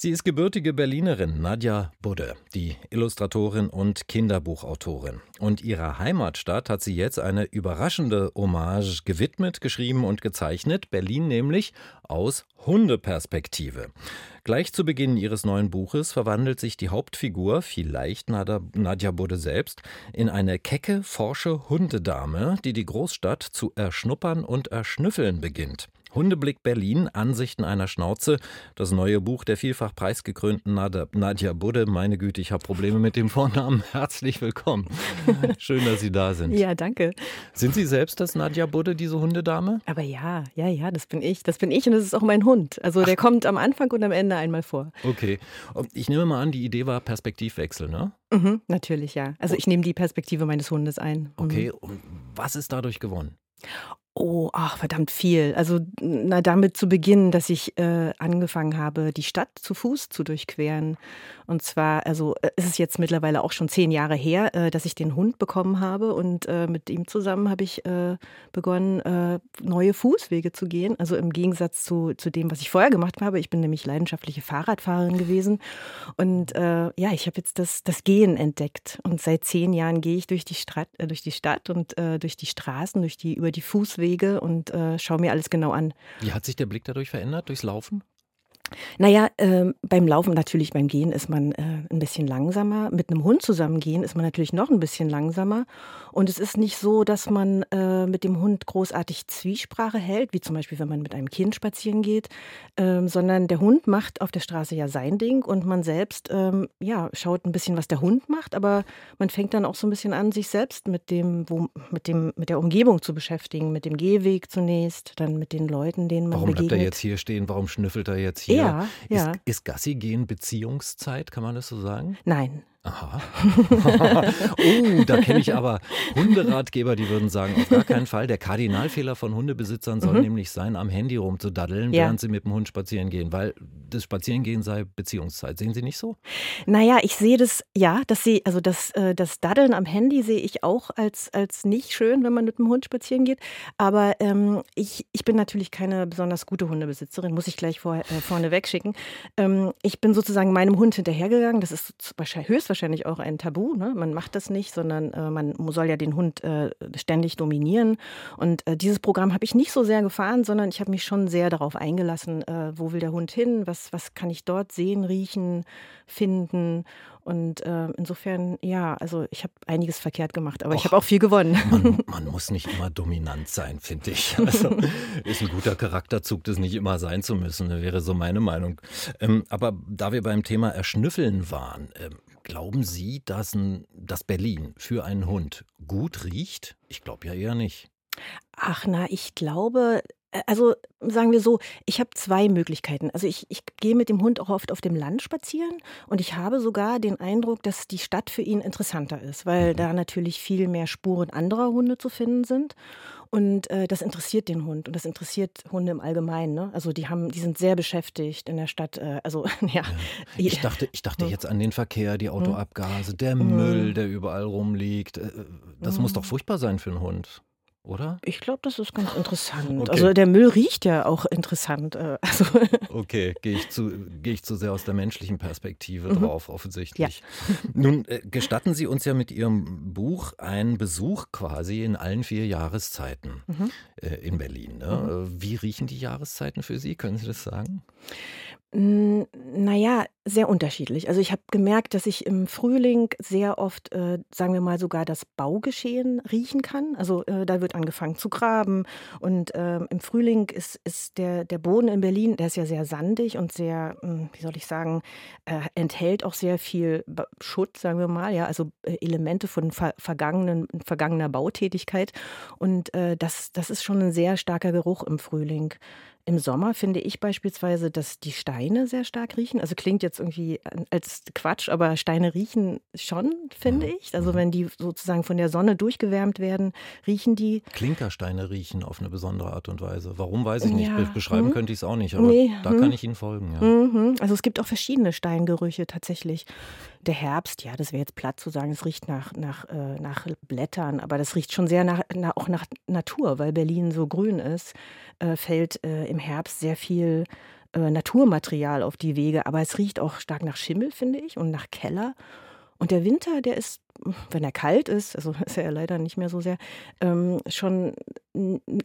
Sie ist gebürtige Berlinerin Nadja Budde, die Illustratorin und Kinderbuchautorin. Und ihrer Heimatstadt hat sie jetzt eine überraschende Hommage gewidmet, geschrieben und gezeichnet. Berlin nämlich aus Hundeperspektive. Gleich zu Beginn ihres neuen Buches verwandelt sich die Hauptfigur, vielleicht Nadja Budde selbst, in eine kecke, forsche Hundedame, die die Großstadt zu erschnuppern und erschnüffeln beginnt. Hundeblick Berlin, Ansichten einer Schnauze, das neue Buch der vielfach preisgekrönten Nadja Budde. Meine Güte, ich habe Probleme mit dem Vornamen. Herzlich willkommen. Schön, dass Sie da sind. Ja, danke. Sind Sie selbst das Nadja Budde, diese Hundedame? Aber ja, ja, ja, das bin ich. Das bin ich und das ist auch mein Hund. Also der Ach. kommt am Anfang und am Ende einmal vor. Okay. Ich nehme mal an, die Idee war Perspektivwechsel, ne? Mhm, natürlich, ja. Also ich nehme die Perspektive meines Hundes ein. Mhm. Okay, und was ist dadurch gewonnen? Oh, ach, verdammt viel. Also, na, damit zu beginnen, dass ich äh, angefangen habe, die Stadt zu Fuß zu durchqueren. Und zwar, also, äh, es ist jetzt mittlerweile auch schon zehn Jahre her, äh, dass ich den Hund bekommen habe. Und äh, mit ihm zusammen habe ich äh, begonnen, äh, neue Fußwege zu gehen. Also im Gegensatz zu, zu dem, was ich vorher gemacht habe. Ich bin nämlich leidenschaftliche Fahrradfahrerin gewesen. Und ja, ich habe jetzt das, das Gehen entdeckt. Und seit zehn Jahren gehe ich durch die, Stadt, durch die Stadt und durch die Straßen, durch die, über die Fußwege Wege und äh, schaue mir alles genau an. Wie hat sich der Blick dadurch verändert, durchs Laufen? Naja, äh, beim Laufen natürlich, beim Gehen ist man äh, ein bisschen langsamer. Mit einem Hund zusammen gehen ist man natürlich noch ein bisschen langsamer. Und es ist nicht so, dass man äh, mit dem Hund großartig Zwiesprache hält, wie zum Beispiel, wenn man mit einem Kind spazieren geht, ähm, sondern der Hund macht auf der Straße ja sein Ding und man selbst ähm, ja, schaut ein bisschen, was der Hund macht, aber man fängt dann auch so ein bisschen an, sich selbst mit dem, wo, mit dem, mit der Umgebung zu beschäftigen, mit dem Gehweg zunächst, dann mit den Leuten, denen man Warum begegnet. Warum bleibt er jetzt hier stehen? Warum schnüffelt er jetzt hier? Ja, ja. Ist, ist Gassi gehen Beziehungszeit, kann man das so sagen? Nein. Aha. oh, da kenne ich aber Hunderatgeber, die würden sagen, auf gar keinen Fall. Der Kardinalfehler von Hundebesitzern soll mhm. nämlich sein, am Handy rumzudaddeln, ja. während sie mit dem Hund spazieren gehen, weil das Spazierengehen sei Beziehungszeit. Sehen Sie nicht so? Naja, ich sehe das, ja, das sehe, also das, äh, das Daddeln am Handy sehe ich auch als, als nicht schön, wenn man mit dem Hund spazieren geht. Aber ähm, ich, ich bin natürlich keine besonders gute Hundebesitzerin, muss ich gleich vor, äh, vorne wegschicken. Ähm, ich bin sozusagen meinem Hund hinterhergegangen. Das ist wahrscheinlich auch ein Tabu. Ne? Man macht das nicht, sondern äh, man soll ja den Hund äh, ständig dominieren. Und äh, dieses Programm habe ich nicht so sehr gefahren, sondern ich habe mich schon sehr darauf eingelassen, äh, wo will der Hund hin, was, was kann ich dort sehen, riechen, finden. Und äh, insofern, ja, also ich habe einiges verkehrt gemacht, aber Och, ich habe auch viel gewonnen. Man, man, muss nicht immer dominant sein, finde ich. Also ist ein guter Charakterzug, das nicht immer sein zu müssen, wäre so meine Meinung. Ähm, aber da wir beim Thema Erschnüffeln waren, ähm, Glauben Sie, dass, ein, dass Berlin für einen Hund gut riecht? Ich glaube ja eher nicht. Ach na, ich glaube, äh, also sagen wir so, ich habe zwei Möglichkeiten. Also ich, ich gehe mit dem Hund auch oft auf dem Land spazieren und ich habe sogar den Eindruck, dass die Stadt für ihn interessanter ist, weil mhm. da natürlich viel mehr Spuren anderer Hunde zu finden sind. Und äh, das interessiert den Hund und das interessiert Hunde im Allgemeinen. Ne? Also die haben, die sind sehr beschäftigt in der Stadt. Äh, also ja. Ich dachte, ich dachte jetzt an den Verkehr, die Autoabgase, der mhm. Müll, der überall rumliegt. Äh, das muss doch furchtbar sein für einen Hund oder? Ich glaube, das ist ganz interessant. Okay. Also der Müll riecht ja auch interessant. Äh, also okay, gehe ich, zu, geh ich zu sehr aus der menschlichen Perspektive mhm. drauf, offensichtlich. Ja. Nun äh, gestatten Sie uns ja mit Ihrem Buch einen Besuch quasi in allen vier Jahreszeiten mhm. äh, in Berlin. Ne? Mhm. Wie riechen die Jahreszeiten für Sie? Können Sie das sagen? Naja, sehr unterschiedlich. Also ich habe gemerkt, dass ich im Frühling sehr oft, äh, sagen wir mal, sogar das Baugeschehen riechen kann. Also äh, da wird angefangen zu graben. Und äh, im Frühling ist, ist der, der Boden in Berlin, der ist ja sehr sandig und sehr, hm, wie soll ich sagen, äh, enthält auch sehr viel Schutt, sagen wir mal, ja, also äh, Elemente von ver vergangenen, vergangener Bautätigkeit. Und äh, das, das ist schon ein sehr starker Geruch im Frühling. Im Sommer finde ich beispielsweise, dass die Steine sehr stark riechen. Also klingt jetzt irgendwie als Quatsch, aber Steine riechen schon, finde mhm. ich. Also mhm. wenn die sozusagen von der Sonne durchgewärmt werden, riechen die. Klinkersteine riechen auf eine besondere Art und Weise. Warum weiß ich nicht. Ja. Beschreiben hm. könnte ich es auch nicht, aber nee. da hm. kann ich Ihnen folgen. Ja. Mhm. Also es gibt auch verschiedene Steingerüche tatsächlich. Der Herbst, ja, das wäre jetzt platt zu sagen, es riecht nach, nach, äh, nach Blättern, aber das riecht schon sehr nach, nach, auch nach Natur, weil Berlin so grün ist, äh, fällt äh, im Herbst sehr viel äh, Naturmaterial auf die Wege, aber es riecht auch stark nach Schimmel, finde ich, und nach Keller. Und der Winter, der ist, wenn er kalt ist, also ist er ja leider nicht mehr so sehr, ähm, schon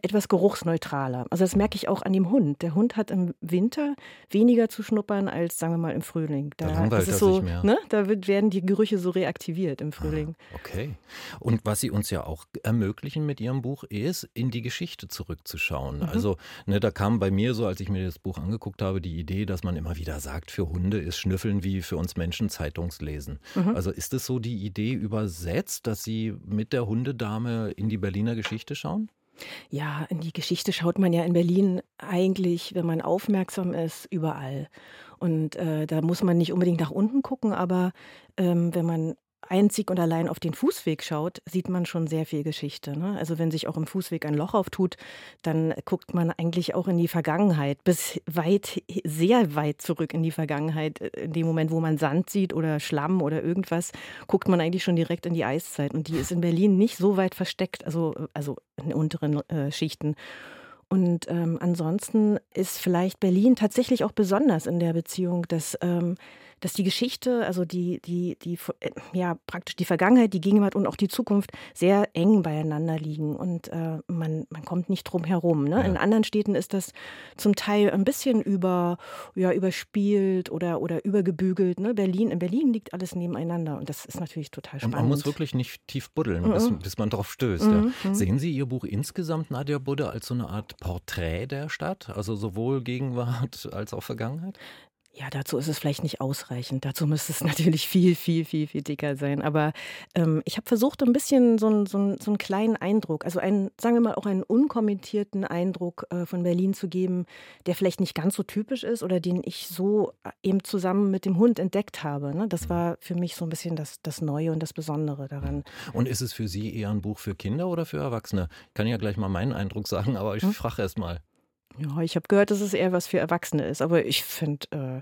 etwas geruchsneutraler. Also das merke ich auch an dem Hund. Der Hund hat im Winter weniger zu schnuppern als, sagen wir mal, im Frühling. Da, da das ist so, ne, da wird, werden die Gerüche so reaktiviert im Frühling. Ah, okay. Und was Sie uns ja auch ermöglichen mit Ihrem Buch ist, in die Geschichte zurückzuschauen. Mhm. Also ne, da kam bei mir so, als ich mir das Buch angeguckt habe, die Idee, dass man immer wieder sagt, für Hunde ist Schnüffeln wie für uns Menschen Zeitungslesen. Mhm. Also ist es so die Idee übersetzt, dass Sie mit der Hundedame in die Berliner Geschichte schauen? Ja, in die Geschichte schaut man ja in Berlin eigentlich, wenn man aufmerksam ist, überall. Und äh, da muss man nicht unbedingt nach unten gucken, aber ähm, wenn man einzig und allein auf den Fußweg schaut, sieht man schon sehr viel Geschichte. Ne? Also wenn sich auch im Fußweg ein Loch auftut, dann guckt man eigentlich auch in die Vergangenheit, bis weit, sehr weit zurück in die Vergangenheit. In dem Moment, wo man Sand sieht oder Schlamm oder irgendwas, guckt man eigentlich schon direkt in die Eiszeit. Und die ist in Berlin nicht so weit versteckt, also, also in unteren äh, Schichten. Und ähm, ansonsten ist vielleicht Berlin tatsächlich auch besonders in der Beziehung, dass ähm, dass die Geschichte, also die, die, die, äh, ja, praktisch die Vergangenheit, die Gegenwart und auch die Zukunft sehr eng beieinander liegen und äh, man, man kommt nicht drum herum. Ne? Ja. In anderen Städten ist das zum Teil ein bisschen über, ja, überspielt oder, oder übergebügelt. Ne? Berlin, in Berlin liegt alles nebeneinander und das ist natürlich total spannend. Und man muss wirklich nicht tief buddeln, mhm. bis, bis, man drauf stößt. Mhm. Ja. Sehen Sie Ihr Buch insgesamt, Nadja Budde, als so eine Art Porträt der Stadt? Also sowohl Gegenwart als auch Vergangenheit? Ja, dazu ist es vielleicht nicht ausreichend. Dazu müsste es natürlich viel, viel, viel, viel dicker sein. Aber ähm, ich habe versucht, ein bisschen so, ein, so, ein, so einen kleinen Eindruck, also einen, sagen wir mal, auch einen unkommentierten Eindruck äh, von Berlin zu geben, der vielleicht nicht ganz so typisch ist oder den ich so äh, eben zusammen mit dem Hund entdeckt habe. Ne? Das war für mich so ein bisschen das, das Neue und das Besondere daran. Und ist es für Sie eher ein Buch für Kinder oder für Erwachsene? Ich kann ja gleich mal meinen Eindruck sagen, aber ich hm? frage erst mal. Ja, ich habe gehört, dass es eher was für Erwachsene ist, aber ich finde, äh,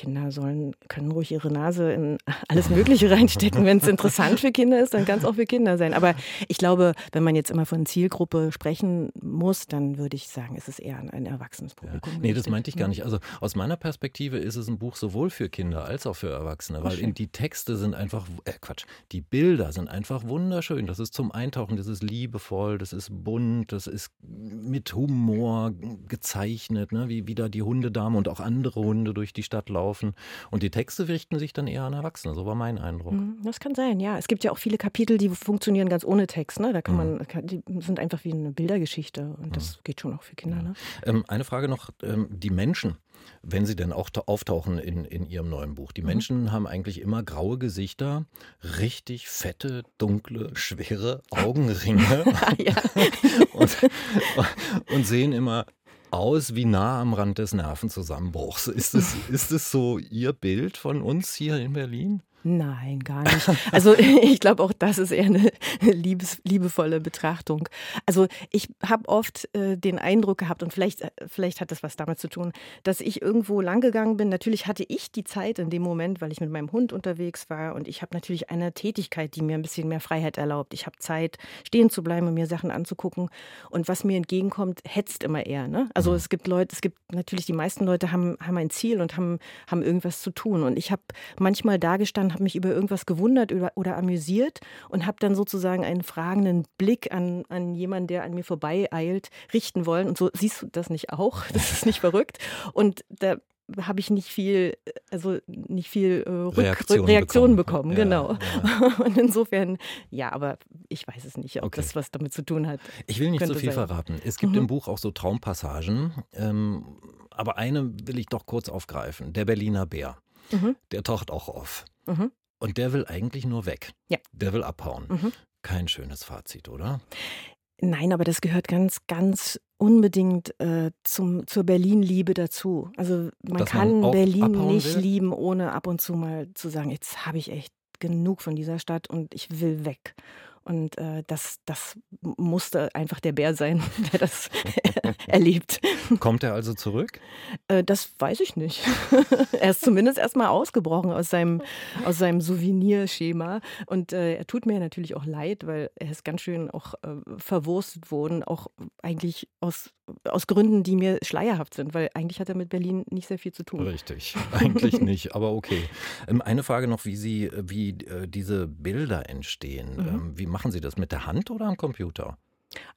Kinder sollen, können ruhig ihre Nase in alles Mögliche reinstecken. Wenn es interessant für Kinder ist, dann kann es auch für Kinder sein. Aber ich glaube, wenn man jetzt immer von Zielgruppe sprechen muss, dann würde ich sagen, es ist eher ein, erwachsenes Publikum. Ja. Nee, das meinte ich gar nicht. Also aus meiner Perspektive ist es ein Buch sowohl für Kinder als auch für Erwachsene, weil die Texte sind einfach, äh Quatsch, die Bilder sind einfach wunderschön. Das ist zum Eintauchen, das ist liebevoll, das ist bunt, das ist mit Humor gezeichnet, ne? wie, wie da die Hundedame und auch andere Hunde durch die Stadt laufen laufen. Und die Texte richten sich dann eher an Erwachsene. So war mein Eindruck. Mhm, das kann sein, ja. Es gibt ja auch viele Kapitel, die funktionieren ganz ohne Text. Ne? Da kann man, mhm. die sind einfach wie eine Bildergeschichte. Und das mhm. geht schon auch für Kinder. Ne? Ähm, eine Frage noch: ähm, Die Menschen, wenn sie denn auch auftauchen in, in ihrem neuen Buch. Die Menschen haben eigentlich immer graue Gesichter, richtig fette, dunkle, schwere Augenringe und, und, sehen immer aus wie nah am Rand des Nervenzusammenbruchs. Ist es, ist es so Ihr Bild von uns hier in Berlin? Nein, gar nicht. Also ich glaube auch, das ist eher eine liebes, liebevolle Betrachtung. Also ich habe oft äh, den Eindruck gehabt, und vielleicht, äh, vielleicht hat das was damit zu tun, dass ich irgendwo langgegangen bin. Natürlich hatte ich die Zeit in dem Moment, weil ich mit meinem Hund unterwegs war und ich habe natürlich eine Tätigkeit, die mir ein bisschen mehr Freiheit erlaubt. Ich habe Zeit, stehen zu bleiben und mir Sachen anzugucken. Und was mir entgegenkommt, hetzt immer eher. Ne? Also mhm. es gibt Leute, es gibt natürlich die meisten Leute haben, haben ein Ziel und haben, haben irgendwas zu tun. Und ich habe manchmal da gestanden, habe mich über irgendwas gewundert oder, oder amüsiert und habe dann sozusagen einen fragenden Blick an, an jemanden, der an mir vorbeieilt, richten wollen. Und so siehst du das nicht auch? Das ist nicht verrückt. Und da habe ich nicht viel, also nicht viel äh, Rück Reaktion Reaktionen bekommen, bekommen. genau. Ja. Und insofern, ja, aber ich weiß es nicht, ob okay. das was damit zu tun hat. Ich will nicht so viel sein. verraten. Es gibt mhm. im Buch auch so Traumpassagen, ähm, aber eine will ich doch kurz aufgreifen. Der Berliner Bär. Mhm. Der taucht auch auf. Mhm. Und der will eigentlich nur weg. Ja. Der will abhauen. Mhm. Kein schönes Fazit, oder? Nein, aber das gehört ganz, ganz unbedingt äh, zum, zur Berlin-Liebe dazu. Also man Dass kann man Berlin nicht will? lieben, ohne ab und zu mal zu sagen, jetzt habe ich echt genug von dieser Stadt und ich will weg. Und äh, das, das musste einfach der Bär sein, der das erlebt. Kommt er also zurück? Äh, das weiß ich nicht. er ist zumindest erstmal ausgebrochen aus seinem, aus seinem Souvenirschema. Und äh, er tut mir natürlich auch leid, weil er ist ganz schön auch äh, verwurstet worden, auch eigentlich aus aus Gründen, die mir schleierhaft sind, weil eigentlich hat er mit Berlin nicht sehr viel zu tun. Richtig, eigentlich nicht, aber okay. Ähm, eine Frage noch, wie Sie, wie äh, diese Bilder entstehen. Mhm. Ähm, wie machen Sie das mit der Hand oder am Computer?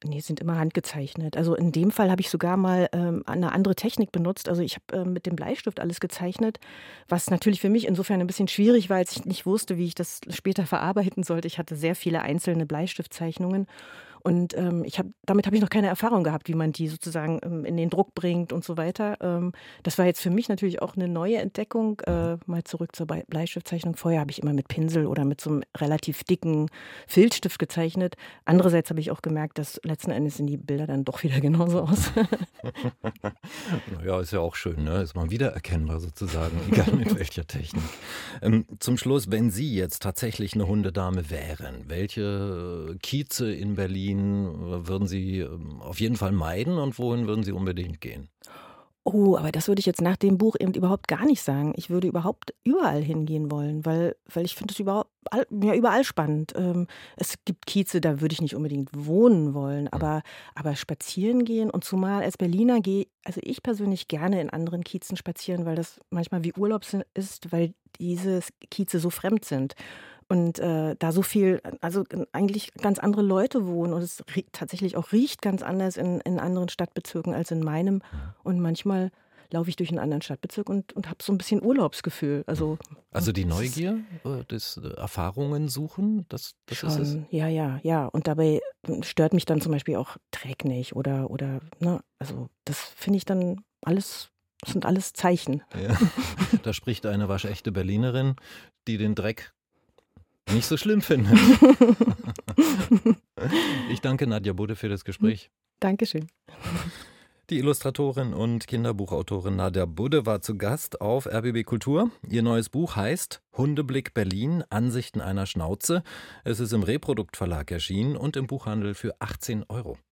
Nee, sind immer handgezeichnet. Also in dem Fall habe ich sogar mal ähm, eine andere Technik benutzt. Also ich habe äh, mit dem Bleistift alles gezeichnet, was natürlich für mich insofern ein bisschen schwierig war, als ich nicht wusste, wie ich das später verarbeiten sollte. Ich hatte sehr viele einzelne Bleistiftzeichnungen und ähm, ich hab, damit habe ich noch keine Erfahrung gehabt, wie man die sozusagen ähm, in den Druck bringt und so weiter. Ähm, das war jetzt für mich natürlich auch eine neue Entdeckung. Äh, mal zurück zur Bleistiftzeichnung. Vorher habe ich immer mit Pinsel oder mit so einem relativ dicken Filzstift gezeichnet. Andererseits habe ich auch gemerkt, dass letzten Endes sehen die Bilder dann doch wieder genauso aus. naja, ist ja auch schön, ne? Ist mal wiedererkennbar sozusagen, egal mit welcher Technik. Ähm, zum Schluss, wenn Sie jetzt tatsächlich eine Hundedame wären, welche Kieze in Berlin Berlin würden Sie ähm, auf jeden Fall meiden und wohin würden Sie unbedingt gehen? Oh, aber das würde ich jetzt nach dem Buch eben überhaupt gar nicht sagen. Ich würde überhaupt überall hingehen wollen, weil, weil ich finde es überall, ja, überall spannend. Ähm, es gibt Kieze, da würde ich nicht unbedingt wohnen wollen, hm. aber, aber spazieren gehen und zumal als Berliner gehe, also ich persönlich gerne in anderen Kiezen spazieren, weil das manchmal wie Urlaub ist, weil diese Kieze so fremd sind und äh, da so viel, also eigentlich ganz andere Leute wohnen und es tatsächlich auch riecht ganz anders in, in anderen Stadtbezirken als in meinem. Und manchmal laufe ich durch einen anderen Stadtbezirk und, und habe so ein bisschen Urlaubsgefühl. Also, also die Neugier, äh, das äh, Erfahrungen suchen, das, das schon, ist es? Ja, ja, ja. Und dabei hm, stört mich dann zum Beispiel auch Dreck nicht oder, oder ne, also das finde ich dann alles das sind alles Zeichen. Ja. Da spricht eine waschechte Berlinerin, die den Dreck nicht so schlimm findet. ich danke Nadja Budde für das Gespräch. Dankeschön. Die Illustratorin und Kinderbuchautorin Nadja Budde war zu Gast auf RBB Kultur. Ihr neues Buch heißt Hundeblick Berlin, Ansichten einer Schnauze. Es ist im Reprodukt Verlag erschienen und im Buchhandel für 18 Euro.